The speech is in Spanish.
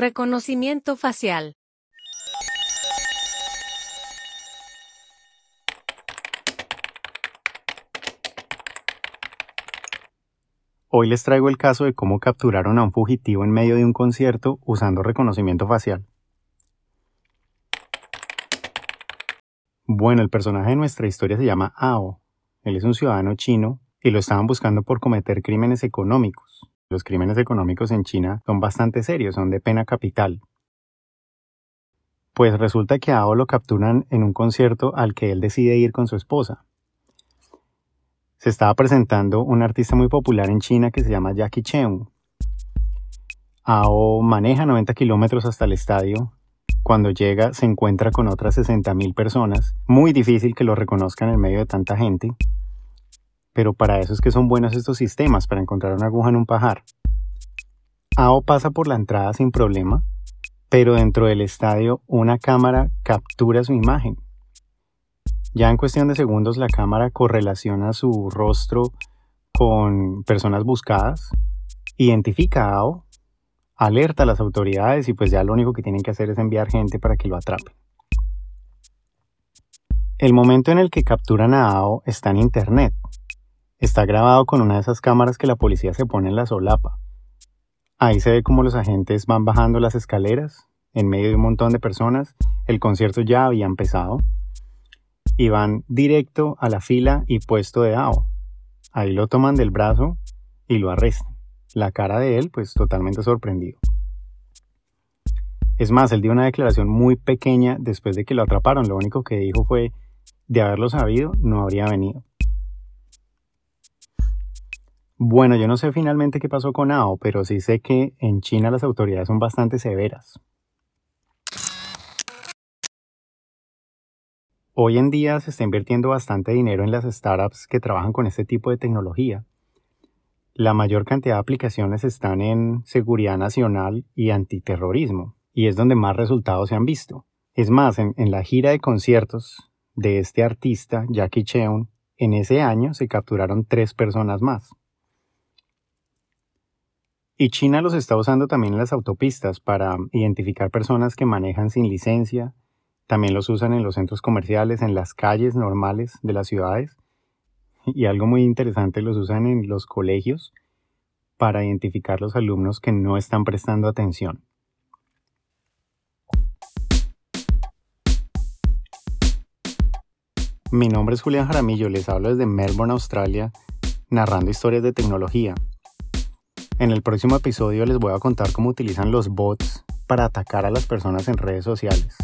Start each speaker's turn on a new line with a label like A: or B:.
A: Reconocimiento facial.
B: Hoy les traigo el caso de cómo capturaron a un fugitivo en medio de un concierto usando reconocimiento facial. Bueno, el personaje de nuestra historia se llama Ao. Él es un ciudadano chino y lo estaban buscando por cometer crímenes económicos. Los crímenes económicos en China son bastante serios, son de pena capital. Pues resulta que a Ao lo capturan en un concierto al que él decide ir con su esposa se estaba presentando un artista muy popular en China que se llama Jackie Cheung. Ao maneja 90 kilómetros hasta el estadio. Cuando llega se encuentra con otras 60.000 personas. Muy difícil que lo reconozcan en medio de tanta gente. Pero para eso es que son buenos estos sistemas, para encontrar una aguja en un pajar. Ao pasa por la entrada sin problema, pero dentro del estadio una cámara captura su imagen ya en cuestión de segundos la cámara correlaciona su rostro con personas buscadas, identifica a AO, alerta a las autoridades y pues ya lo único que tienen que hacer es enviar gente para que lo atrape. El momento en el que capturan a AO está en internet. Está grabado con una de esas cámaras que la policía se pone en la solapa. Ahí se ve como los agentes van bajando las escaleras en medio de un montón de personas. El concierto ya había empezado y van directo a la fila y puesto de AO. Ahí lo toman del brazo y lo arrestan. La cara de él, pues totalmente sorprendido. Es más, él dio una declaración muy pequeña después de que lo atraparon. Lo único que dijo fue, de haberlo sabido, no habría venido. Bueno, yo no sé finalmente qué pasó con AO, pero sí sé que en China las autoridades son bastante severas. Hoy en día se está invirtiendo bastante dinero en las startups que trabajan con este tipo de tecnología. La mayor cantidad de aplicaciones están en seguridad nacional y antiterrorismo, y es donde más resultados se han visto. Es más, en, la gira de conciertos de este artista, Jackie Cheung, en ese año se capturaron tres personas más. Y China los está usando también en las autopistas para identificar personas que manejan sin licencia, también los usan en los centros comerciales, en las calles normales de las ciudades. Y algo muy interesante, los usan en los colegios para identificar los alumnos que no están prestando atención. Mi nombre es Julián Jaramillo, les hablo desde Melbourne, Australia, narrando historias de tecnología. En el próximo episodio les voy a contar cómo utilizan los bots para atacar a las personas en redes sociales.